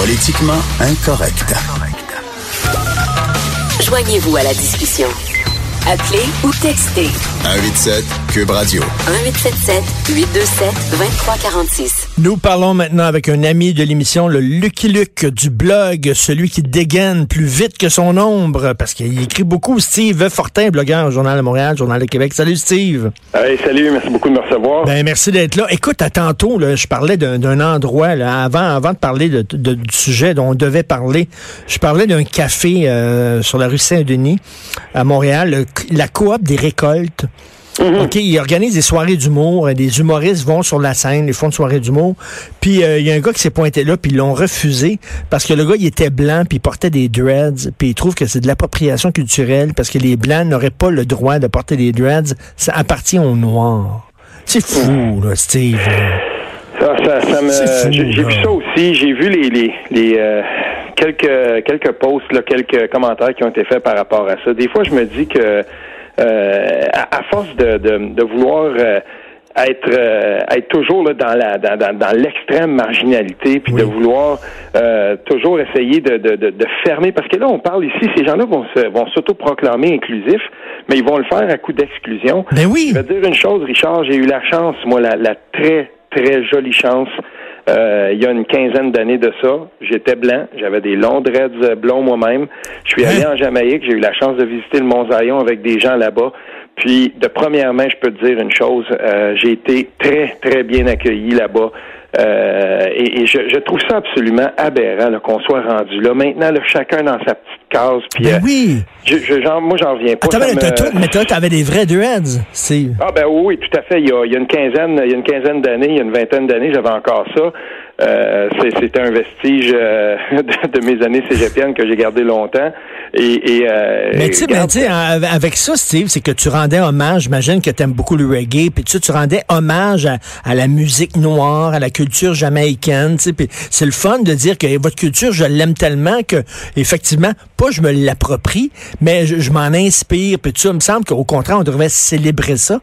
Politiquement incorrect. Joignez-vous à la discussion. Appelez ou textez 187 Cube Radio. 1877 827 2346. Nous parlons maintenant avec un ami de l'émission, le Lucky Luke du blog, celui qui dégaine plus vite que son ombre, parce qu'il écrit beaucoup. Steve Fortin, blogueur au Journal de Montréal, Journal de Québec. Salut Steve. Hey, salut, merci beaucoup de me recevoir. Ben, merci d'être là. Écoute, à tantôt, là, je parlais d'un endroit, là, avant, avant de parler de, de- du sujet dont on devait parler, je parlais d'un café euh, sur la rue Saint-Denis, à Montréal, le- la coop des récoltes. OK, ils organisent des soirées d'humour. euh, Des humoristes vont sur la scène, ils font une soirée d'humour. Puis euh, il y a un gars qui s'est pointé là, puis ils l'ont refusé parce que le gars, il était blanc, puis il portait des dreads, puis il trouve que c'est de l'appropriation culturelle parce que les blancs n'auraient pas le droit de porter des dreads. Ça appartient aux noirs. C'est fou, là, Steve. Ça, ça, ça me, fou, j'ai vu ça aussi. J'ai vu les, les, les euh, quelques quelques posts, là, quelques commentaires qui ont été faits par rapport à ça. Des fois, je me dis que euh, à, à force de, de, de vouloir euh, être euh, être toujours là, dans la dans, dans, dans l'extrême marginalité puis de vouloir euh, toujours essayer de, de, de, de fermer parce que là on parle ici ces gens-là vont se vont s'autoproclamer inclusifs mais ils vont le faire à coup d'exclusion Ben oui. je vais te dire une chose, Richard, j'ai eu la chance, moi, la, la très, très jolie chance. Euh, il y a une quinzaine d'années de ça, j'étais blanc, j'avais des longs dreads euh, blonds moi-même. Je suis allé Hein? en Jamaïque, j'ai eu la chance de visiter le Mont Zion avec des gens là-bas. Puis, de première main, je peux te dire une chose, euh, j'ai été très, très bien accueilli là-bas. Euh, et et je, je trouve ça absolument aberrant qu'on soit rendu là. Maintenant, là, chacun dans sa petite case. Puis, Ben euh, oui. je, je- genre, moi, j'en reviens pas. Attends, Ça mais t'as me- tout- mais toi, t'avais des vrais dreads, Steve. ah ben oui, oui, tout à fait. Il y a, il y a une quinzaine, il y a une quinzaine d'années, il y a une vingtaine d'années, j'avais encore ça. Euh, c'est- C'était un vestige euh, de, de mes années cégepiennes que j'ai gardé longtemps. Et, et euh, Mais tu sais, ben, avec ça, Steve, c'est que tu rendais hommage, j'imagine que tu aimes beaucoup le reggae, puis tu tu rendais hommage à, à la musique noire, à la culture jamaïcaine, tu sais, puis c'est le fun de dire que votre culture, je l'aime tellement que, effectivement, pas je me l'approprie, mais je, je m'en inspire, puis tu sais, il me semble qu'au contraire, on devrait célébrer ça.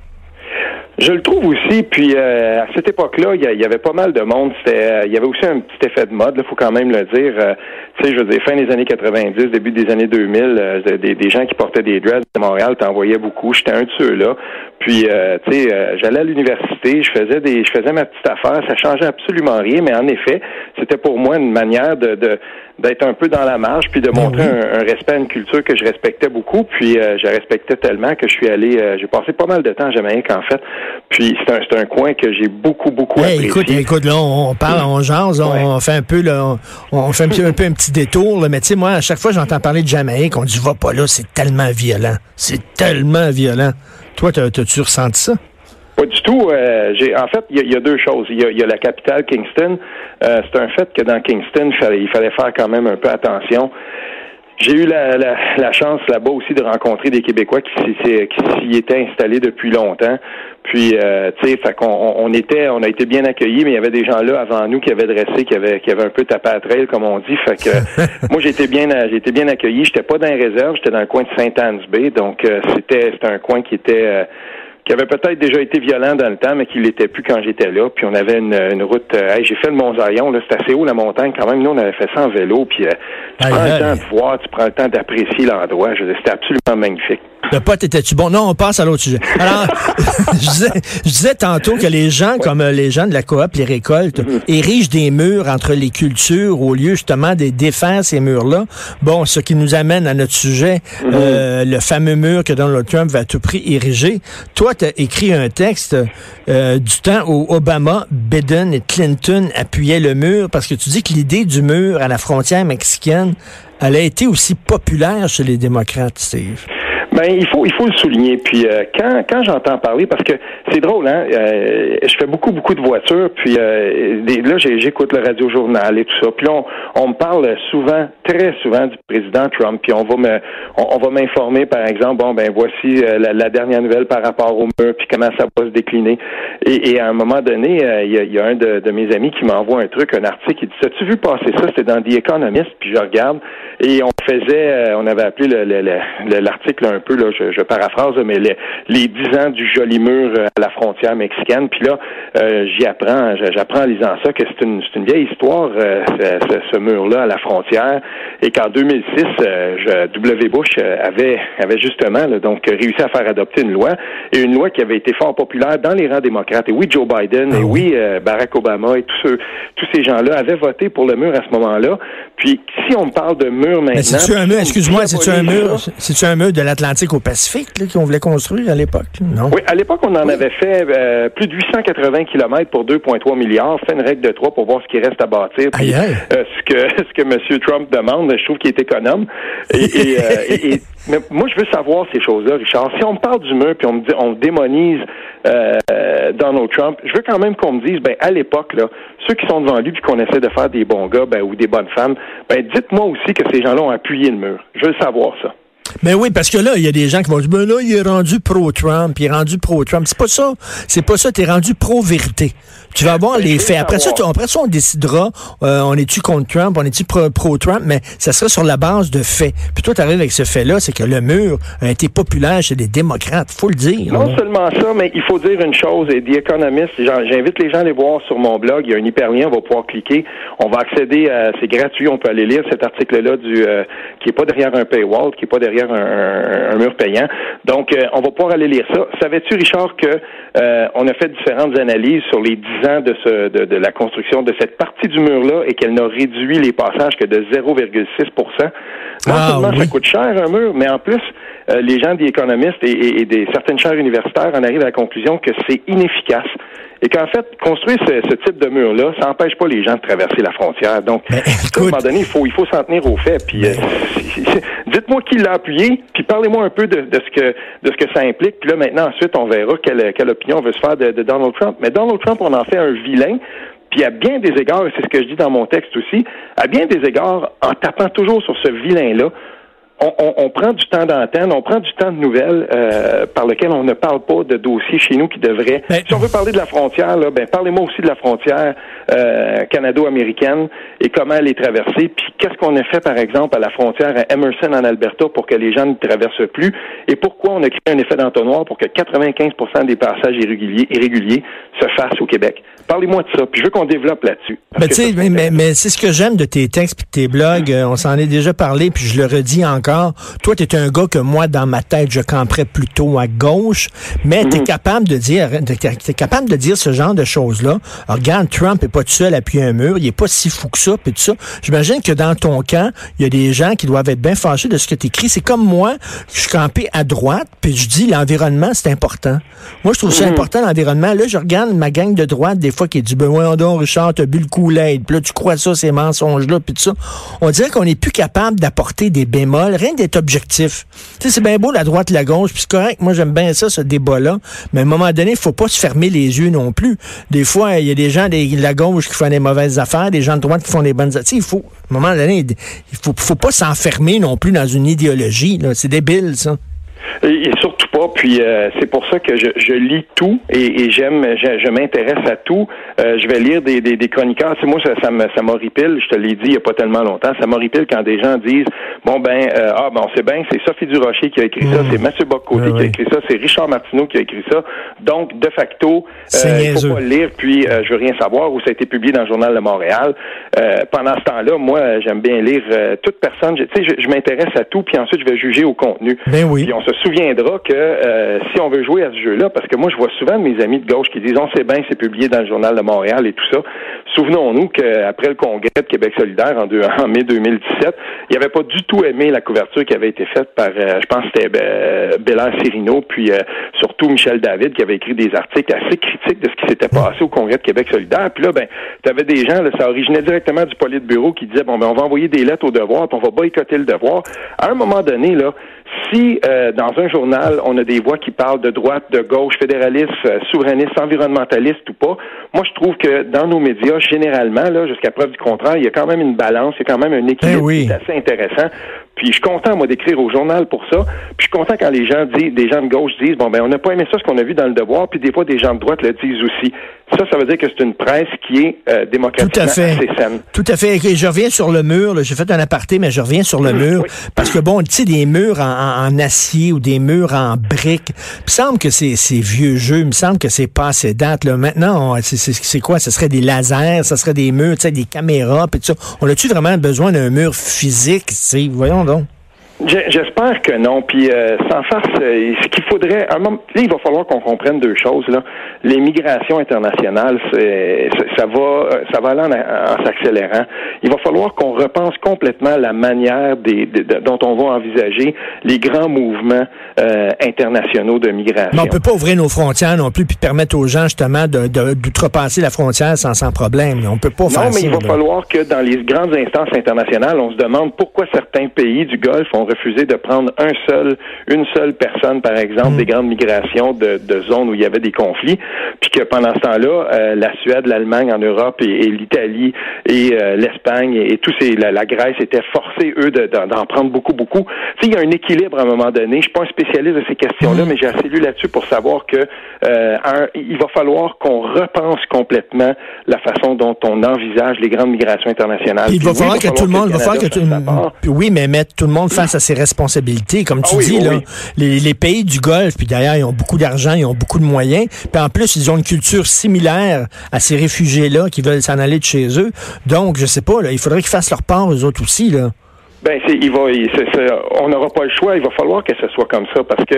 Je le trouve aussi, puis euh, à cette époque-là, il y, avait pas mal de monde. C'était, euh, il y avait aussi un petit effet de mode, il faut quand même le dire. Euh, tu sais, je veux dire, fin des années 90, début des années 2000, euh, des, des gens qui portaient des dreads à Montréal, t'en voyais beaucoup. J'étais un de ceux-là. Puis, euh, tu sais, j'allais à l'université, je faisais des, je faisais ma petite affaire. Ça changeait absolument rien, mais en effet, c'était pour moi une manière de, de d'être un peu dans la marge, puis de montrer un, un respect à une culture que je respectais beaucoup. Puis, euh, je respectais tellement que je suis allé, euh, j'ai passé pas mal de temps à Jamaïque en fait. Puis, c'est un, c'est un coin que j'ai beaucoup, beaucoup Hey, apprécié. écoute, écoute, là, on, on parle, on jase, on, Ouais. on fait un peu, là, on, on fait un, petit- un peu un petit détour, là, mais tu sais, moi, à chaque fois que j'entends parler de Jamaïque, on dit, va pas là, c'est tellement violent. C'est tellement violent. Toi, t'as- t'as-tu ressenti ça? Pas du tout. euh, j'ai, en fait, il y, y a deux choses. Il y a, y a la capitale, Kingston. Euh, c'est un fait que dans Kingston, il fallait, il fallait faire quand même un peu attention. J'ai eu la, la, la chance là-bas aussi de rencontrer des Québécois qui, qui s'y étaient installés depuis longtemps. Puis, euh, tu sais, fait qu'on on, était, on a été bien accueillis, mais il y avait des gens là avant nous qui avaient dressé, qui avaient, qui avaient un peu tapé à trail, comme on dit. Fait que moi, j'ai été bien, j'ai été bien accueilli. J'étais pas dans les réserves, j'étais dans le coin de Saint-Anne-Bay, donc euh, c'était, c'était un coin qui était euh, qui avait peut-être déjà été violent dans le temps, mais qui l'était plus quand j'étais là. Puis on avait une, une route. euh, hey, j'ai fait le Mont là, c'est assez haut la montagne quand même. Nous, on avait fait ça en vélo. Puis euh, tu prends le temps de voir, tu prends le temps d'apprécier l'endroit. Je C'était absolument magnifique. Le pote était-tu bon? Non, on passe à l'autre sujet. Alors, je, disais, je disais tantôt que les gens, comme euh, les gens de la coop, les récoltes, érigent des murs entre les cultures au lieu justement de défaire ces murs-là. Bon, ce qui nous amène à notre sujet, euh, le fameux mur que Donald Trump va à tout prix ériger. Toi, tu as écrit un texte euh, du temps où Obama, Biden et Clinton appuyaient le mur parce que tu dis que l'idée du mur à la frontière mexicaine, elle a été aussi populaire chez les démocrates, Steve. Ben, il faut il faut le souligner. Puis euh, quand quand j'entends parler, parce que c'est drôle, hein, euh, je fais beaucoup beaucoup de voitures, puis euh, là j'écoute le radio journal et tout ça. Puis on, on me parle souvent, très souvent du président Trump. Puis on va me on, va m'informer, par exemple, bon ben voici la, dernière nouvelle par rapport au mur, puis comment ça va se décliner. Et, à un moment donné, il y, a, un de, mes amis qui m'envoie un truc, un article, il dit As-tu vu passer ça? C'était dans The Economist, puis je regarde, et on faisait, on avait appelé l'article un peu, là, je, je paraphrase, mais les, les 10 ans du joli mur euh, à la frontière mexicaine. Puis là, euh, j'y apprends, j'apprends en lisant ça que c'est une, une vieille histoire, euh, ce, mur-là à la frontière, et qu'en 2006, W. Bush avait, avait justement donc réussi à faire adopter une loi, et une loi qui avait été fort populaire dans les rangs démocrates. Et oui, Joe Biden, et ah oui, Barack Obama, et tous ceux, tous ces gens-là avaient voté pour le mur à ce moment-là. Puis, si on parle de mur maintenant... C'est-tu un mur, excuse-moi, c'est-tu un mur, c'est-tu un mur de l'Atlantique? Au Pacifique qu'on voulait construire à l'époque? Non? Oui, à l'époque, on en avait fait euh, plus de 880 km pour 2,3 milliards. Fait une règle de 3 pour voir ce qui reste à bâtir. Puis, euh, ce que ce que M. Trump demande, je trouve qu'il est économe. Et, euh, mais moi, je veux savoir ces choses-là, Richard. Si on me parle du mur puis on me dit, on démonise Donald Trump, je veux quand même qu'on me dise, ben à l'époque là, ceux qui sont devant lui puis qu'on essaie de faire des bons gars, ben, ou des bonnes femmes, ben dites-moi aussi que ces gens-là ont appuyé le mur. Je veux savoir ça. Mais oui, parce que là, il y a des gens qui vont dire, ben là, il est rendu pro-Trump, il est rendu pro-Trump. C'est pas ça. C'est pas ça. T'es rendu pro-vérité. Tu vas voir les faits. Après ça, après ça, on décidera, euh, on est-tu contre Trump, on est-tu pro-Trump, mais ça sera sur la base de faits. Puis toi, tu arrives avec ce fait-là, c'est que le mur a été populaire chez les démocrates, faut le dire. Non seulement ça, mais il faut dire une chose, et The Economist, j'invite les gens à aller voir sur mon blog, il y a un hyperlien, on va pouvoir cliquer, on va accéder à, c'est gratuit, on peut aller lire cet article-là du, euh, qui est pas derrière un paywall, qui est pas derrière un, mur payant. Donc, euh, on va pouvoir aller lire ça. Savais-tu, Richard, que on a fait différentes analyses sur les dix de, ce, de, la construction de cette partie du mur-là et qu'elle n'a réduit les passages que de 0,6% Non ah, seulement ça coûte cher un mur, mais en plus, euh, les gens des économistes et, des certaines chaires universitaires en arrivent à la conclusion que c'est inefficace et qu'en fait, construire ce, type de mur-là, ça n'empêche pas les gens de traverser la frontière. Donc, à un moment donné, il faut, il faut s'en tenir aux faits. Puis, euh, dites-moi qui l'a appuyé, puis parlez-moi un peu de, ce que de ce que ça implique. Puis là, maintenant, ensuite, on verra quelle, quelle opinion on veut se faire de, de Donald Trump. Mais Donald Trump, on en fait un vilain. Puis à bien des égards, et c'est ce que je dis dans mon texte aussi, à bien des égards, en tapant toujours sur ce vilain-là, on, prend du temps d'antenne, on prend du temps de nouvelles euh, par lequel on ne parle pas de dossiers chez nous qui devraient. Ben, si on veut parler de la frontière, là, ben parlez-moi aussi de la frontière euh, canado-américaine et comment elle est traversée. Puis qu'est-ce qu'on a fait, par exemple, à la frontière à Emerson en Alberta pour que les gens ne traversent plus? Et pourquoi on a créé un effet d'entonnoir pour que 95% des passages irréguliers, irréguliers se fassent au Québec? Parlez-moi de ça, puis je veux qu'on développe là-dessus. Ben, mais, mais, mais, c'est ce que j'aime de tes textes et de tes blogs. Euh, on s'en est déjà parlé, puis je le redis encore toi, tu es un gars que moi, dans ma tête, je camperais plutôt à gauche, mais tu es mhm. capable de dire, es capable de dire ce genre de choses-là. Regarde, Trump est pas tout seul à appuyer un mur, il est pas si fou que ça, puis tout ça. J'imagine que dans ton camp, il y a des gens qui doivent être bien fâchés de ce que tu écris. C'est comme moi, je suis campé à droite, puis je dis l'environnement, c'est important. Moi, je trouve ça mhm. important, l'environnement. Là, je regarde ma gang de droite, des fois, qui dit, ben, ouais, donc, Richard, t'as bu le coup Puis là, tu crois ça, ces mensonges-là, puis tout ça. On dirait qu'on n'est plus capable d'apporter des bémols rien d'être objectif. Tu sais, c'est bien beau la droite, la gauche, puis c'est correct. Moi, j'aime bien ça, ce débat-là. Mais à un moment donné, il faut pas se fermer les yeux non plus. Des fois, il y a des gens de la gauche qui font des mauvaises affaires, des gens de droite qui font des bonnes affaires. il faut, à un moment donné, il faut, faut pas s'enfermer non plus dans une idéologie. C'est débile, ça. Et, surtout pas. Puis euh, c'est pour ça que je, je lis tout et, et j'aime, je, je m'intéresse à tout. Euh, je vais lire des, des, des chroniqueurs. Moi ça, ça me ça m'horripile. Je te l'ai dit il y a pas tellement longtemps. Ça m'horripile quand des gens disent bon ben euh, ah bon c'est bien c'est Sophie Durocher qui a écrit ça, mmh. c'est Mathieu Boccoté qui a écrit ça, c'est Richard Martineau qui a écrit ça. Donc de facto il faut pas le lire puis je veux rien savoir où ça a été publié dans le journal de Montréal. pendant ce temps-là, moi j'aime bien lire toute personne. Tu sais je, je m'intéresse à tout puis ensuite je vais juger au contenu. Ben oui. Puis on se souviendra que euh, si on veut jouer à ce jeu-là, parce que moi, je vois souvent mes amis de gauche qui disent on sait bien, c'est publié dans le journal de Montréal et tout ça. Souvenons-nous qu'après le congrès de Québec solidaire en, mai 2017, il n'avait pas du tout aimé la couverture qui avait été faite par, euh, je pense, c'était euh, Bélard Cirino, puis surtout Michel David, qui avait écrit des articles assez critiques de ce qui s'était passé au congrès de Québec solidaire. Puis là, ben, tu avais des gens, ça originait directement du bureau qui disait bon, ben, on va envoyer des lettres au devoir, puis on va boycotter le devoir. À un moment donné, là, Si euh, dans un journal, on a des voix qui parlent de droite, de gauche, fédéraliste, euh, souverainiste, environnementaliste ou pas, moi je trouve que dans nos médias, généralement, là, jusqu'à preuve du contraire, il y a quand même une balance, il y a quand même un équilibre oui. qui est assez intéressant. Puis je suis content, moi, d'écrire au journal pour ça. Puis je suis content quand les gens disent, des gens de gauche disent, bon, ben, on n'a pas aimé ça, ce qu'on a vu dans le devoir, puis des fois, des gens de droite le disent aussi. Ça, ça veut dire que c'est une presse qui est euh, démocratiquement Tout à fait. assez saine. Tout à fait. Et je reviens sur le mur. J'ai fait un aparté, mais je reviens sur le mur. oui. Parce que, bon, tu sais, des murs en, en- en acier ou des murs en briques, il me semble que c'est vieux jeu. Il me semble que c'est pas assez date. Là. Maintenant, c'est- quoi? Ce serait des lasers, ça serait des murs, tu sais, des caméras, puis tout ça. On a-tu vraiment besoin d'un mur physique? Voyons donc. J'espère que non. Puis euh, sans farce, euh, ce qu'il faudrait, un moment, là, il va falloir qu'on comprenne deux choses. Là, les migrations internationales, c'est, ça va, euh, ça va aller en, en s'accélérant. Il va falloir qu'on repense complètement la manière des, de- de- dont on va envisager les grands mouvements euh, internationaux de migration. Mais on peut pas ouvrir nos frontières non plus puis permettre aux gens, justement, de, d'outrepasser la frontière sans, sans problème. On peut pas faire Non, mais ça. il va là. falloir que dans les grandes instances internationales, on se demande pourquoi certains pays du Golfe ont refusé de prendre un seul, une seule personne, par exemple, Mm. des grandes migrations de, de zones où il y avait des conflits, puis que pendant ce temps-là, euh, la Suède, l'Allemagne en Europe et, et l'Italie et euh, l'Espagne et, et tous ces, la, la Grèce étaient forcés eux de- d'en prendre beaucoup, beaucoup. Tu sais, il y a un équilibre à un moment donné. Je suis pas un spécialiste de ces questions-là, Mm. mais j'ai assez lu là-dessus pour savoir que euh, un, il va falloir qu'on repense complètement la façon dont on envisage les grandes migrations internationales. Puis il va falloir que tout le monde, il va falloir que tout, part. puis oui, mais mettre tout le monde face à ses responsabilités, comme tu Ah oui, dis oui, là, les, les pays du Golfe, puis d'ailleurs ils ont beaucoup d'argent, ils ont beaucoup de moyens, puis en plus ils ont une culture similaire à ces réfugiés là qui veulent s'en aller de chez eux. Donc je sais pas, là, il faudrait qu'ils fassent leur part eux autres aussi là. Ben, c'est, c'est- on n'aura pas le choix. Il va falloir que ce soit comme ça parce que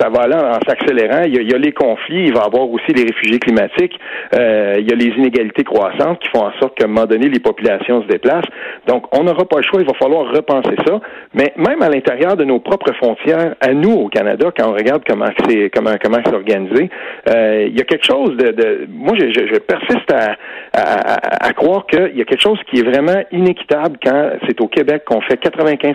ça va aller en, s'accélérant. Il y, a, les conflits, il va y avoir aussi les réfugiés climatiques. Euh, il y a les inégalités croissantes qui font en sorte qu'à un moment donné, les populations se déplacent. Donc, on n'aura pas le choix. Il va falloir repenser ça. Mais même à l'intérieur de nos propres frontières, à nous au Canada, quand on regarde comment c'est comment comment c'est organisé, euh, il y a quelque chose de, de moi, je persiste à, à, à- à croire qu'il y a quelque chose qui est vraiment inéquitable quand c'est au Québec qu'on fait 95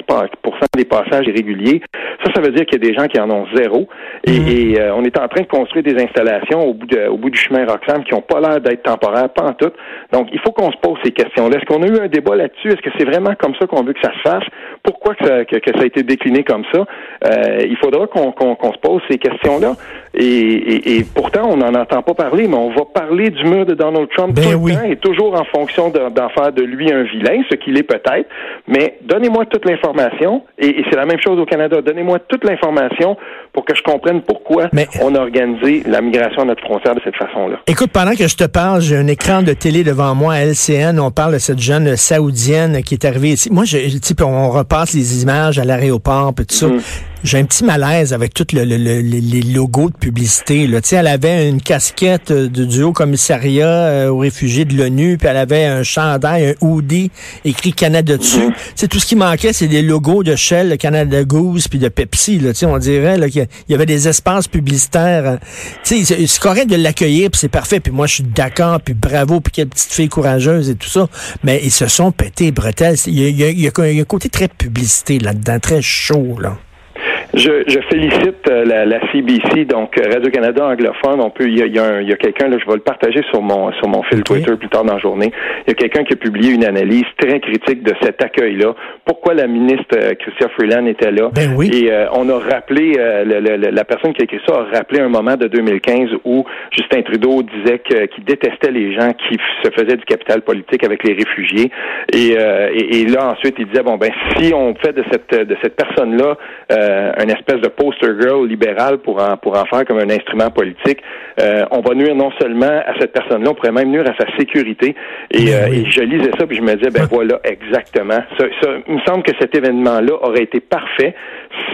des passages irréguliers. Ça, ça veut dire qu'il y a des gens qui en ont zéro. Et, et, euh, on est en train de construire des installations au bout, de- au bout du chemin Roxham qui n'ont pas l'air d'être temporaires, pas en tout. Donc, il faut qu'on se pose ces questions-là. Est-ce qu'on a eu un débat là-dessus? Est-ce que c'est vraiment comme ça qu'on veut que ça se fasse? Pourquoi que ça, que, que ça a été décliné comme ça? Euh, il faudra qu'on se pose ces questions-là. Et, et- et pourtant, on n'en entend pas parler, mais on va parler du mur de Donald Trump Ben tout le oui. temps et toujours en fonction de- d'en faire de lui un vilain, ce qu'il est peut-être. Mais donnez-moi toute l'information, et, et c'est la même chose au Canada. Donnez-moi toute l'information pour que je comprenne pourquoi Mais- on a organisé la migration à notre frontière de cette façon-là. Écoute, pendant que je te parle, j'ai un écran de télé devant moi à LCN. On parle de cette jeune saoudienne qui est arrivée ici. Moi, je, on repasse les images à l'aéroport, puis tout ça. J'ai un petit malaise avec tous le, le- le- les les logos de publicité. Là. Tu sais, elle avait une casquette euh, de, du Haut Commissariat euh, aux réfugiés de l'ONU, puis elle avait un chandail, un hoodie écrit Canada dessus. Tu sais, tout ce qui manquait, c'est des logos de Shell, de Canada Goose, puis de Pepsi. Là. Tu sais, on dirait qu'il y avait des espaces publicitaires. Tu sais, c'est- c'est correct de l'accueillir, puis c'est parfait. Puis moi, je suis d'accord, puis bravo, puis quelle petite fille courageuse et tout ça. Mais ils se sont pétés les bretelles. Il y a, il y a- il y a un côté très publicité là-dedans, très chaud. Là. Je, je félicite euh, la, la CBC, donc euh, Radio-Canada anglophone. On peut, il y a, y a, un- y a quelqu'un, là, je vais le partager sur mon sur mon fil. Twitter plus tard dans la journée. Il y a quelqu'un qui a publié une analyse très critique de cet accueil-là. Pourquoi la ministre euh, Chrystia Freeland était là Ben oui. Et euh, on a rappelé, euh, le- le- le- la personne qui a écrit ça a rappelé un moment de 2015 où Justin Trudeau disait que- qu'il détestait les gens qui se faisaient du capital politique avec les réfugiés. Et, euh, et, et là ensuite il disait bon ben si on fait de cette de cette personne-là euh, une espèce de poster girl libéral pour en pour en faire comme un instrument politique, euh, on va nuire non seulement à cette personne-là, on pourrait même nuire à sa sécurité. Et, Ben euh, et je lisais ça puis je me disais ben voilà exactement. Ça, ça- il me semble que cet événement-là aurait été parfait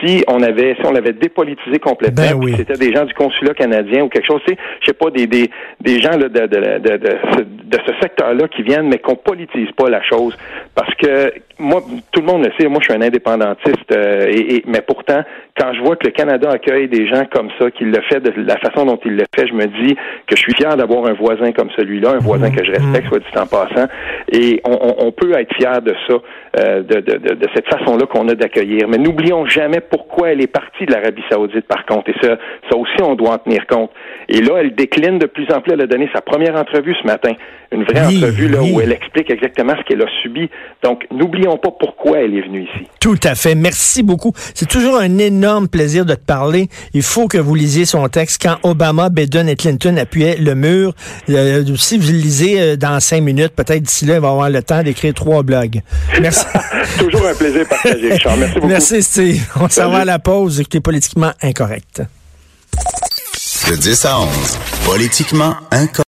si on avait si on l'avait dépolitisé complètement. Ben oui. C'était des gens du consulat canadien ou quelque chose, tu sais, je sais pas des des, des gens là, de, de, de, de, de ce- de ce secteur-là qui viennent, mais qu'on politise pas la chose, parce que moi, tout le monde le sait, moi je suis un indépendantiste, euh, et, et- mais pourtant, quand je vois que le Canada accueille des gens comme ça, qu'il le fait de la façon dont il le fait, je me dis que je suis fier d'avoir un voisin comme celui-là, un voisin que je respecte, soit dit en passant, et on, peut être fier de ça, euh, de, de, de, de cette façon-là qu'on a d'accueillir. Mais n'oublions jamais pourquoi elle est partie de l'Arabie saoudite, par contre. Et ça, ça aussi, on doit en tenir compte. Et là, elle décline de plus en plus. Elle a donné sa première entrevue ce matin. Une vraie entrevue là, où elle explique exactement ce qu'elle a subi. Donc, n'oublions pas pourquoi elle est venue ici. Tout à fait. Merci beaucoup. C'est toujours un énorme plaisir de te parler. Il faut que vous lisiez son texte quand Obama, Biden et Clinton appuyaient le mur. Euh, si vous le lisez euh, dans cinq minutes, peut-être d'ici là, il va avoir le temps d'écrire trois blogs. Merci. toujours un plaisir partagé, Richard. Merci beaucoup. Merci, Steve. On s'en va à la pause. Écoutez, politiquement incorrect. De 10 à 11, politiquement incorrect.